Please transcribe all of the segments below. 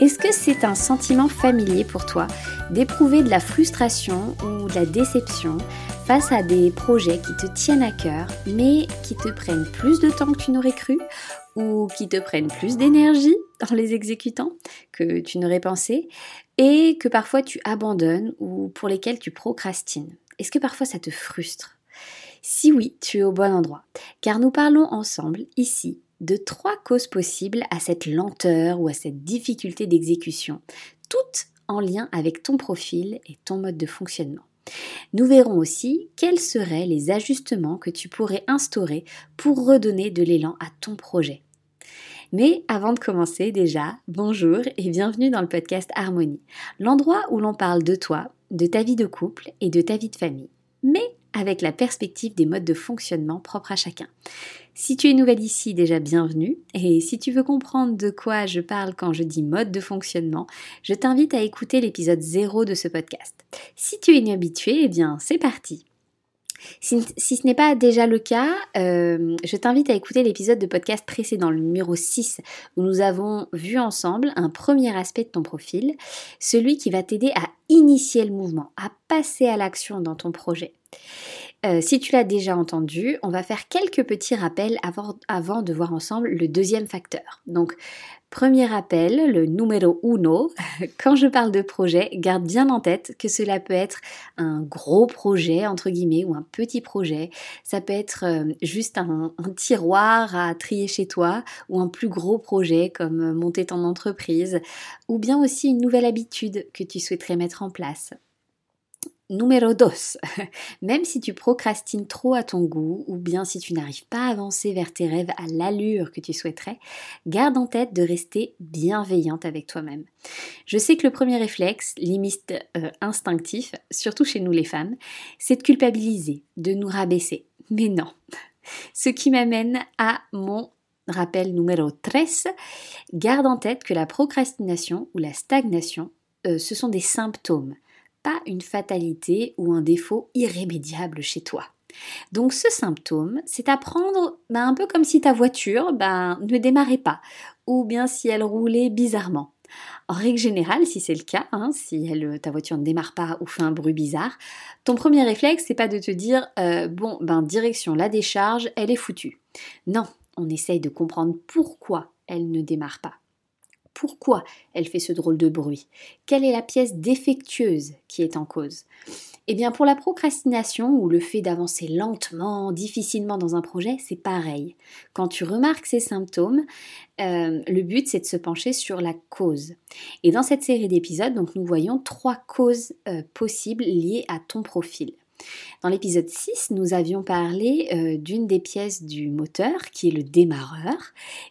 Est-ce que c'est un sentiment familier pour toi d'éprouver de la frustration ou de la déception face à des projets qui te tiennent à cœur mais qui te prennent plus de temps que tu n'aurais cru ou qui te prennent plus d'énergie en les exécutant que tu n'aurais pensé et que parfois tu abandonnes ou pour lesquels tu procrastines Est-ce que parfois ça te frustre? Si oui, tu es au bon endroit car nous parlons ensemble ici de trois causes possibles à cette lenteur ou à cette difficulté d'exécution, toutes en lien avec ton profil et ton mode de fonctionnement. Nous verrons aussi quels seraient les ajustements que tu pourrais instaurer pour redonner de l'élan à ton projet. Mais avant de commencer déjà, bonjour et bienvenue dans le podcast Harmonie, l'endroit où l'on parle de toi, de ta vie de couple et de ta vie de famille, mais avec la perspective des modes de fonctionnement propres à chacun. Si tu es nouvelle ici, déjà bienvenue. Et si tu veux comprendre de quoi je parle quand je dis mode de fonctionnement, je t'invite à écouter l'épisode 0 de ce podcast. Si tu es inhabitué, eh bien c'est parti. Si, ce n'est pas déjà le cas, euh, je t'invite à écouter l'épisode de podcast précédent, le numéro 6, où nous avons vu ensemble un premier aspect de ton profil, celui qui va t'aider à initier le mouvement, à à l'action dans ton projet. Euh, si tu l'as déjà entendu, on va faire quelques petits rappels avant, de voir ensemble le deuxième facteur. Donc, premier rappel, le numéro uno, quand je parle de projet, garde bien en tête que cela peut être un gros projet, entre guillemets, ou un petit projet. Ça peut être euh, juste un, tiroir à trier chez toi, ou un plus gros projet comme monter ton entreprise, ou bien aussi une nouvelle habitude que tu souhaiterais mettre en place. Numéro 2. Même si tu procrastines trop à ton goût ou bien si tu n'arrives pas à avancer vers tes rêves à l'allure que tu souhaiterais, garde en tête de rester bienveillante avec toi-même. Je sais que le premier réflexe, limite euh, instinctif, surtout chez nous les femmes, c'est de culpabiliser, de nous rabaisser. Mais non. Ce qui m'amène à mon rappel numéro 13. Garde en tête que la procrastination ou la stagnation, euh, ce sont des symptômes pas une fatalité ou un défaut irrémédiable chez toi. Donc ce symptôme, c'est à prendre ben, un peu comme si ta voiture ben, ne démarrait pas, ou bien si elle roulait bizarrement. En règle générale, si c'est le cas, hein, si ta voiture ne démarre pas ou fait un bruit bizarre, ton premier réflexe, c'est pas de te dire euh, bon, ben direction la décharge, elle est foutue. Non, on essaye de comprendre pourquoi elle ne démarre pas pourquoi elle fait ce drôle de bruit Quelle est la pièce défectueuse qui est en cause? Eh bien pour la procrastination ou le fait d'avancer lentement, difficilement dans un projet, c'est pareil. Quand tu remarques ces symptômes, euh, le but c'est de se pencher sur la cause. Et dans cette série d'épisodes, nous voyons trois causes euh, possibles liées à ton profil. Dans l'épisode 6, nous avions parlé euh, d'une des pièces du moteur qui est le démarreur.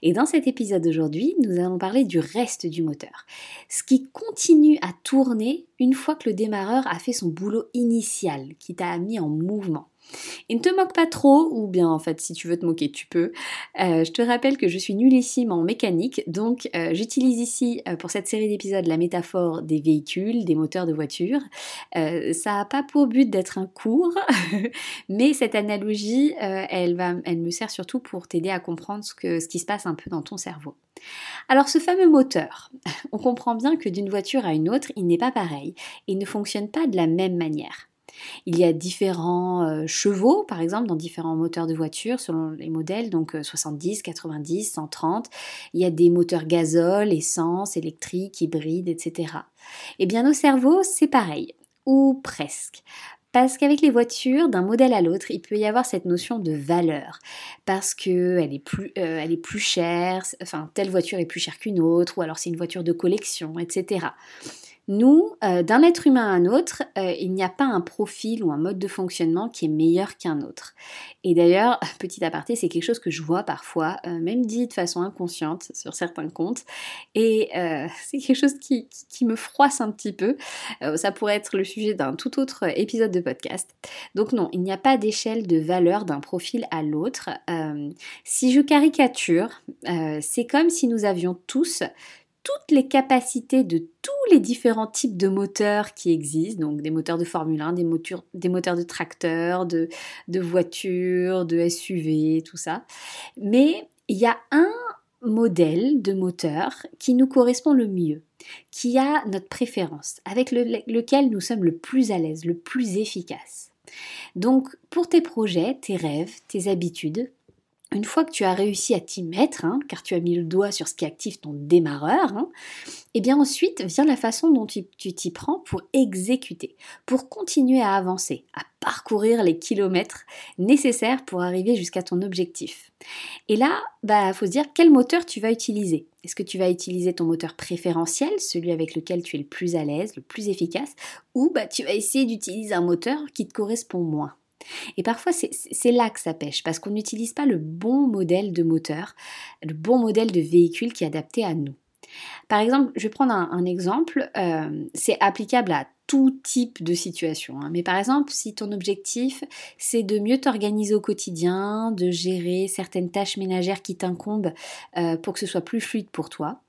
Et dans cet épisode d'aujourd'hui, nous allons parler du reste du moteur. Ce qui continue à tourner une fois que le démarreur a fait son boulot initial, qui t'a mis en mouvement. Et ne te moque pas trop, ou bien en fait si tu veux te moquer tu peux. Euh, je te rappelle que je suis nullissime en mécanique, donc euh, j'utilise ici euh, pour cette série d'épisodes la métaphore des véhicules, des moteurs de voiture. ça n'a pas pour but d'être un cours, mais cette analogie, elle, va, elle me sert surtout pour t'aider à comprendre ce, qui se passe un peu dans ton cerveau. Alors ce fameux moteur, on comprend bien que d'une voiture à une autre, il n'est pas pareil et ne fonctionne pas de la même manière. Il y a différents euh, chevaux, par exemple, dans différents moteurs de voiture, selon les modèles, donc 70, 90, 130. Il y a des moteurs gazole, essence, électrique, hybride, etc. Eh bien, nos cerveaux, c'est pareil, ou presque. Parce qu'avec les voitures, d'un modèle à l'autre, il peut y avoir cette notion de valeur. Parce qu'elle est, euh, est plus chère, enfin, telle voiture est plus chère qu'une autre, ou alors c'est une voiture de collection, etc. Nous, euh, d'un être humain à un autre, euh, il n'y a pas un profil ou un mode de fonctionnement qui est meilleur qu'un autre. Et d'ailleurs, petit aparté, c'est quelque chose que je vois parfois, euh, même dit de façon inconsciente sur certains comptes. Et c'est quelque chose qui, qui, me froisse un petit peu. ça pourrait être le sujet d'un tout autre épisode de podcast. Donc non, il n'y a pas d'échelle de valeur d'un profil à l'autre. si je caricature, c'est comme si nous avions tous toutes les capacités de tous les différents types de moteurs qui existent, donc des moteurs de Formule 1, des moteurs, de tracteurs, de, de voitures, de SUV, tout ça. Mais il y a un modèle de moteur qui nous correspond le mieux, qui a notre préférence, avec lequel nous sommes le plus à l'aise, le plus efficace. Donc pour tes projets, tes rêves, tes habitudes, une fois que tu as réussi à t'y mettre, hein, car tu as mis le doigt sur ce qui active ton démarreur, hein, et eh bien ensuite vient la façon dont tu t'y prends pour exécuter, pour continuer à avancer, à parcourir les kilomètres nécessaires pour arriver jusqu'à ton objectif. Et là, bah faut se dire quel moteur tu vas utiliser. Est-ce que tu vas utiliser ton moteur préférentiel, celui avec lequel tu es le plus à l'aise, le plus efficace, ou bah tu vas essayer d'utiliser un moteur qui te correspond moins? Et parfois, c'est là que ça pêche, parce qu'on n'utilise pas le bon modèle de moteur, le bon modèle de véhicule qui est adapté à nous. Par exemple, je vais prendre un, exemple, euh, c'est applicable à tout type de situation. Hein. Mais par exemple, si ton objectif, c'est de mieux t'organiser au quotidien, de gérer certaines tâches ménagères qui t'incombent euh, pour que ce soit plus fluide pour toi,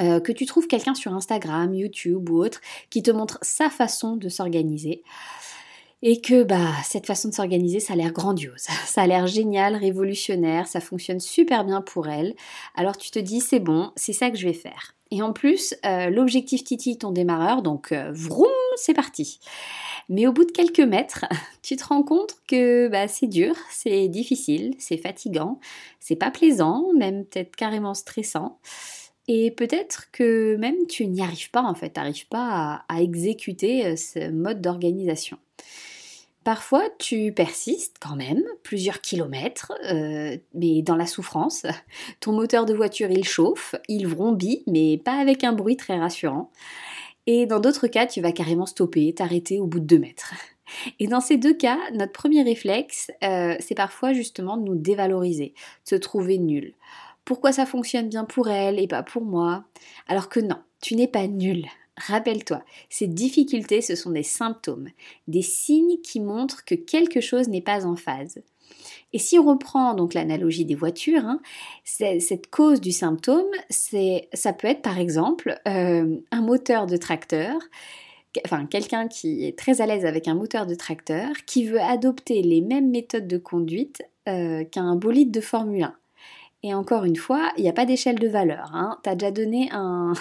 euh, que tu trouves quelqu'un sur Instagram, YouTube ou autre qui te montre sa façon de s'organiser, et que bah cette façon de s'organiser, ça a l'air grandiose, ça a l'air génial, révolutionnaire, ça fonctionne super bien pour elle. Alors tu te dis c'est bon, c'est ça que je vais faire. Et en plus, euh, l'objectif Titi ton démarreur, donc euh, vroom, c'est parti. Mais au bout de quelques mètres, tu te rends compte que bah, c'est dur, c'est difficile, c'est fatigant, c'est pas plaisant, même peut-être carrément stressant. Et peut-être que même tu n'y arrives pas en fait, tu n'arrives pas à, exécuter euh, ce mode d'organisation. Parfois, tu persistes quand même, plusieurs kilomètres, euh, mais dans la souffrance. Ton moteur de voiture, il chauffe, il vrombit, mais pas avec un bruit très rassurant. Et dans d'autres cas, tu vas carrément stopper, t'arrêter au bout de deux mètres. Et dans ces deux cas, notre premier réflexe, euh, c'est parfois justement de nous dévaloriser, de se trouver nul. Pourquoi ça fonctionne bien pour elle et pas pour moi? Alors que non, tu n'es pas nul. Rappelle-toi, ces difficultés, ce sont des symptômes, des signes qui montrent que quelque chose n'est pas en phase. Et si on reprend donc l'analogie des voitures, hein, cette cause du symptôme, ça peut être par exemple euh, un moteur de tracteur, enfin quelqu'un qui est très à l'aise avec un moteur de tracteur, qui veut adopter les mêmes méthodes de conduite euh, qu'un bolide de Formule 1. Et encore une fois, il n'y a pas d'échelle de valeur. Hein. Tu as déjà donné un,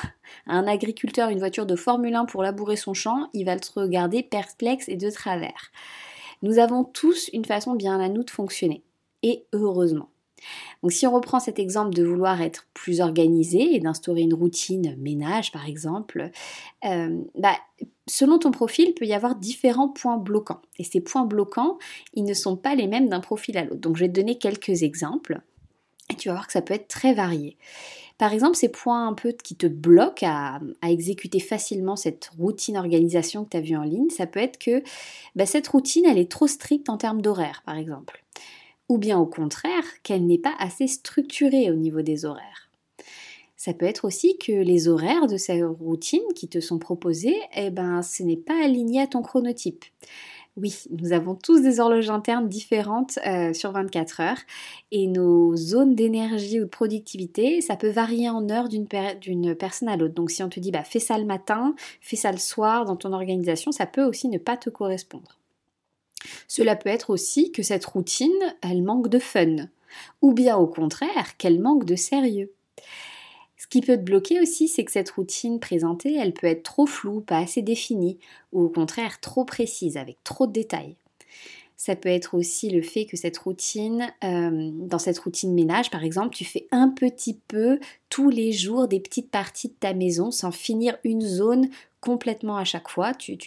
à un agriculteur une voiture de Formule 1 pour labourer son champ, il va te regarder perplexe et de travers. Nous avons tous une façon bien à nous de fonctionner. Et heureusement. Donc si on reprend cet exemple de vouloir être plus organisé et d'instaurer une routine ménage par exemple, euh, bah, selon ton profil, il peut y avoir différents points bloquants. Et ces points bloquants, ils ne sont pas les mêmes d'un profil à l'autre. Donc je vais te donner quelques exemples. Tu vas voir que ça peut être très varié. Par exemple, ces points un peu qui te bloquent à, exécuter facilement cette routine organisation que tu as vue en ligne, ça peut être que bah, cette routine, elle est trop stricte en termes d'horaire, par exemple. Ou bien au contraire, qu'elle n'est pas assez structurée au niveau des horaires. Ça peut être aussi que les horaires de ces routines qui te sont proposées, eh ben, ce n'est pas aligné à ton chronotype. Oui, nous avons tous des horloges internes différentes euh, sur 24 heures et nos zones d'énergie ou de productivité, ça peut varier en heures d'une personne à l'autre. Donc si on te dit bah, fais ça le matin, fais ça le soir dans ton organisation, ça peut aussi ne pas te correspondre. Cela peut être aussi que cette routine, elle manque de fun, ou bien au contraire qu'elle manque de sérieux. Ce qui peut te bloquer aussi, c'est que cette routine présentée, elle peut être trop floue, pas assez définie, ou au contraire trop précise, avec trop de détails. Ça peut être aussi le fait que cette routine, euh, dans cette routine ménage par exemple, tu fais un petit peu tous les jours des petites parties de ta maison sans finir une zone complètement à chaque fois. Tu,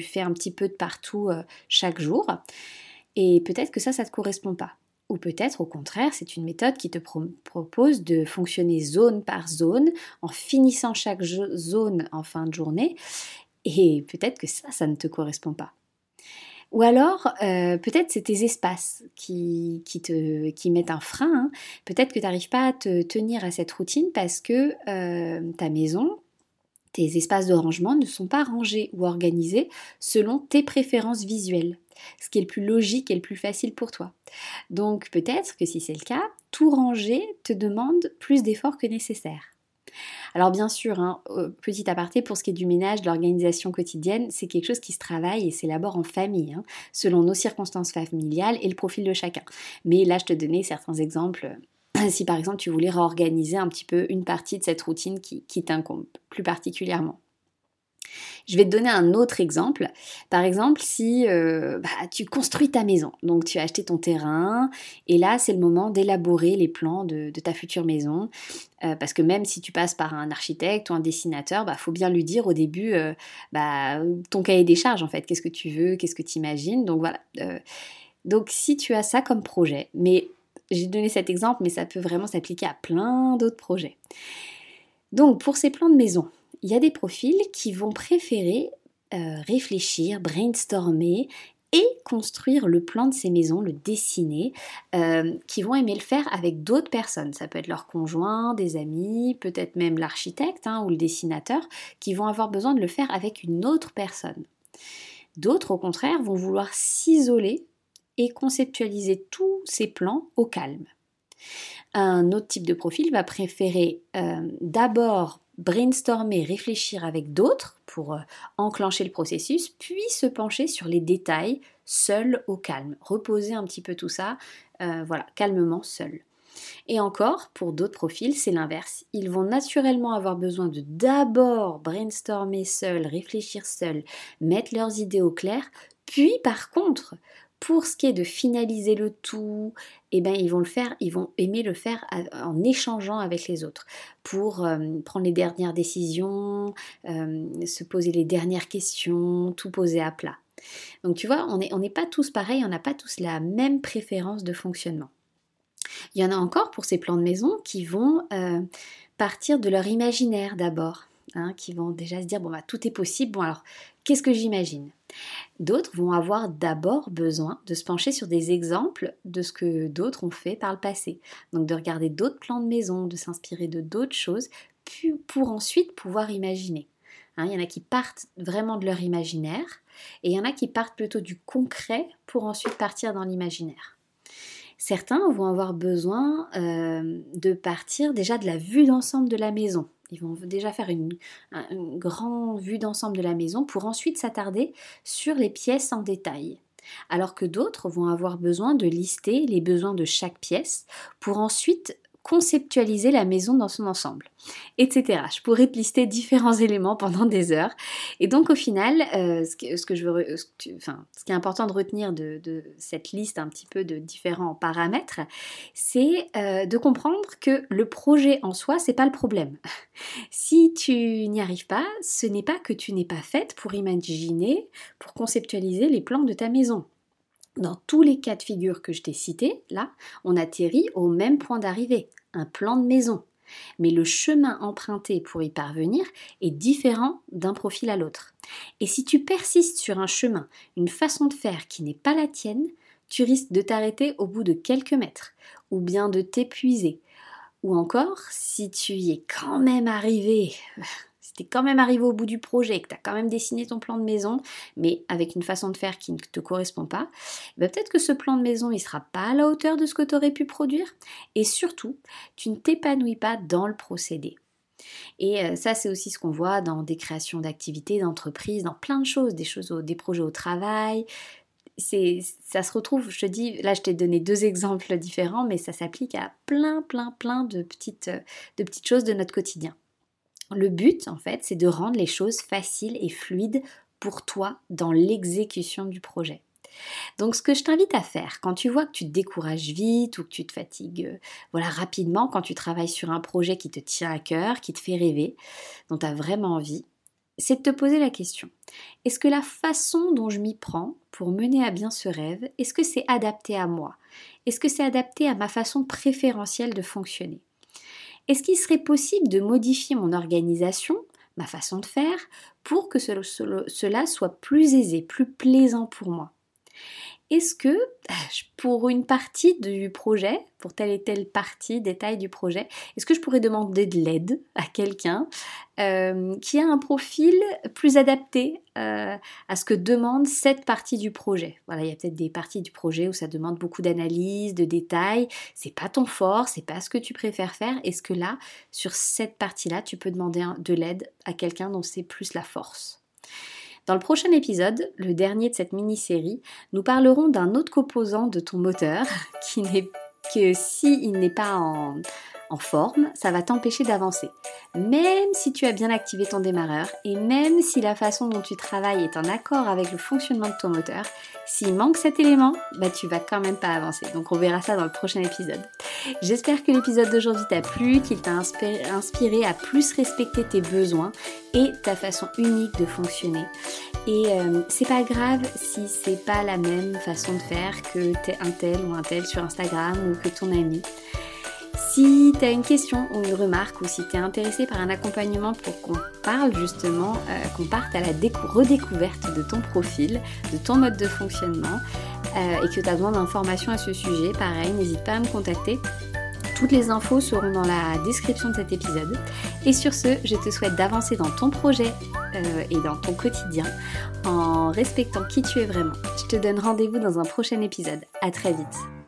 fais un petit peu de partout euh, chaque jour. Et peut-être que ça, ça ne te correspond pas. Ou peut-être au contraire, c'est une méthode qui te propose de fonctionner zone par zone en finissant chaque zone en fin de journée. Et peut-être que ça, ça ne te correspond pas. Ou alors, euh, peut-être c'est tes espaces qui, te, qui mettent un frein. Hein. Peut-être que tu n'arrives pas à te tenir à cette routine parce que euh, ta maison, tes espaces de rangement ne sont pas rangés ou organisés selon tes préférences visuelles ce qui est le plus logique et le plus facile pour toi. Donc peut-être que si c'est le cas, tout ranger te demande plus d'efforts que nécessaire. Alors bien sûr, hein, petit aparté, pour ce qui est du ménage, de l'organisation quotidienne, c'est quelque chose qui se travaille et s'élabore en famille, hein, selon nos circonstances familiales et le profil de chacun. Mais là, je te donnais certains exemples si par exemple tu voulais réorganiser un petit peu une partie de cette routine qui, t'incombe plus particulièrement. Je vais te donner un autre exemple. Par exemple, si euh, bah, tu construis ta maison, donc tu as acheté ton terrain, et là c'est le moment d'élaborer les plans de, ta future maison, euh, parce que même si tu passes par un architecte ou un dessinateur, il bah, faut bien lui dire au début euh, bah, ton cahier des charges en fait, qu'est-ce que tu veux, qu'est-ce que tu imagines? Donc voilà. donc si tu as ça comme projet, mais j'ai donné cet exemple, mais ça peut vraiment s'appliquer à plein d'autres projets. Donc pour ces plans de maison, il y a des profils qui vont préférer euh, réfléchir, brainstormer et construire le plan de ces maisons, le dessiner, euh, qui vont aimer le faire avec d'autres personnes. Ça peut être leur conjoint, des amis, peut-être même l'architecte hein, ou le dessinateur, qui vont avoir besoin de le faire avec une autre personne. D'autres, au contraire, vont vouloir s'isoler et conceptualiser tous ses plans au calme. Un autre type de profil va préférer euh, d'abord brainstormer, réfléchir avec d'autres pour euh, enclencher le processus, puis se pencher sur les détails seul au calme, reposer un petit peu tout ça, euh, voilà, calmement seul. Et encore, pour d'autres profils, c'est l'inverse. Ils vont naturellement avoir besoin de d'abord brainstormer seul, réfléchir seul, mettre leurs idées au clair, puis par contre pour ce qui est de finaliser le tout, eh ben, ils vont le faire, ils vont aimer le faire en échangeant avec les autres pour euh, prendre les dernières décisions, euh, se poser les dernières questions, tout poser à plat. Donc tu vois, on n'est pas tous pareils, on n'a pas tous la même préférence de fonctionnement. Il y en a encore pour ces plans de maison qui vont euh, partir de leur imaginaire d'abord. Hein, qui vont déjà se dire bon bah tout est possible. Bon alors qu'est-ce que j'imagine? D'autres vont avoir d'abord besoin de se pencher sur des exemples de ce que d'autres ont fait par le passé. Donc de regarder d'autres plans de maison, de s'inspirer de d'autres choses, pour ensuite pouvoir imaginer. Hein, il y en a qui partent vraiment de leur imaginaire et il y en a qui partent plutôt du concret pour ensuite partir dans l'imaginaire. Certains vont avoir besoin euh, de partir déjà de la vue d'ensemble de la maison. Ils vont déjà faire une, grande vue d'ensemble de la maison pour ensuite s'attarder sur les pièces en détail. Alors que d'autres vont avoir besoin de lister les besoins de chaque pièce pour ensuite conceptualiser la maison dans son ensemble, etc. Je pourrais te lister différents éléments pendant des heures. Et donc au final, ce qui est important de retenir de, cette liste un petit peu de différents paramètres, c'est euh, de comprendre que le projet en soi, c'est pas le problème. si tu n'y arrives pas, ce n'est pas que tu n'es pas faite pour imaginer, pour conceptualiser les plans de ta maison. Dans tous les cas de figure que je t'ai cités, là, on atterrit au même point d'arrivée, un plan de maison. Mais le chemin emprunté pour y parvenir est différent d'un profil à l'autre. Et si tu persistes sur un chemin, une façon de faire qui n'est pas la tienne, tu risques de t'arrêter au bout de quelques mètres, ou bien de t'épuiser. Ou encore, si tu y es quand même arrivé, si tu es quand même arrivé au bout du projet, que tu as quand même dessiné ton plan de maison, mais avec une façon de faire qui ne te correspond pas, ben, peut-être que ce plan de maison, il sera pas à la hauteur de ce que tu aurais pu produire. Et surtout, tu ne t'épanouis pas dans le procédé. Et euh, ça, c'est aussi ce qu'on voit dans des créations d'activités, d'entreprises, dans plein de choses, des choses, des projets au travail. Ça se retrouve, je te dis, là je t'ai donné deux exemples différents, mais ça s'applique à plein, plein, plein de petites, de petites choses de notre quotidien. Le but, en fait, c'est de rendre les choses faciles et fluides pour toi dans l'exécution du projet. Donc ce que je t'invite à faire quand tu vois que tu te décourages vite ou que tu te fatigues euh, voilà rapidement quand tu travailles sur un projet qui te tient à cœur, qui te fait rêver, dont tu as vraiment envie, c'est de te poser la question. Est-ce que la façon dont je m'y prends pour mener à bien ce rêve, est-ce que c'est adapté à moi? Est-ce que c'est adapté à ma façon préférentielle de fonctionner? Est-ce qu'il serait possible de modifier mon organisation, ma façon de faire, pour que cela soit plus aisé, plus plaisant pour moi? Est-ce que pour une partie du projet, pour telle et telle partie, détail du projet, est-ce que je pourrais demander de l'aide à quelqu'un euh, qui a un profil plus adapté euh, à ce que demande cette partie du projet? Voilà, il y a peut-être des parties du projet où ça demande beaucoup d'analyse, de détails. C'est pas ton fort, c'est pas ce que tu préfères faire. Est-ce que là, sur cette partie-là, tu peux demander de l'aide à quelqu'un dont c'est plus la force? Dans le prochain épisode, le dernier de cette mini-série, nous parlerons d'un autre composant de ton moteur qui n'est que s'il n'est pas en, en forme, ça va t'empêcher d'avancer. Même si tu as bien activé ton démarreur et même si la façon dont tu travailles est en accord avec le fonctionnement de ton moteur, s'il manque cet élément, bah tu vas quand même pas avancer. Donc on verra ça dans le prochain épisode. J'espère que l'épisode d'aujourd'hui t'a plu, qu'il t'a inspiré à plus respecter tes besoins et ta façon unique de fonctionner. Et euh, c'est pas grave si c'est pas la même façon de faire que t'es un tel ou un tel sur Instagram ou que ton ami. Si tu as une question ou une remarque ou si tu es intéressé par un accompagnement pour qu'on parle justement, euh, qu'on parte à la redécouverte de ton profil, de ton mode de fonctionnement euh, et que tu as besoin d'informations à ce sujet, pareil, n'hésite pas à me contacter. Toutes les infos seront dans la description de cet épisode. Et sur ce, je te souhaite d'avancer dans ton projet euh, et dans ton quotidien en respectant qui tu es vraiment. Je te donne rendez-vous dans un prochain épisode. À très vite.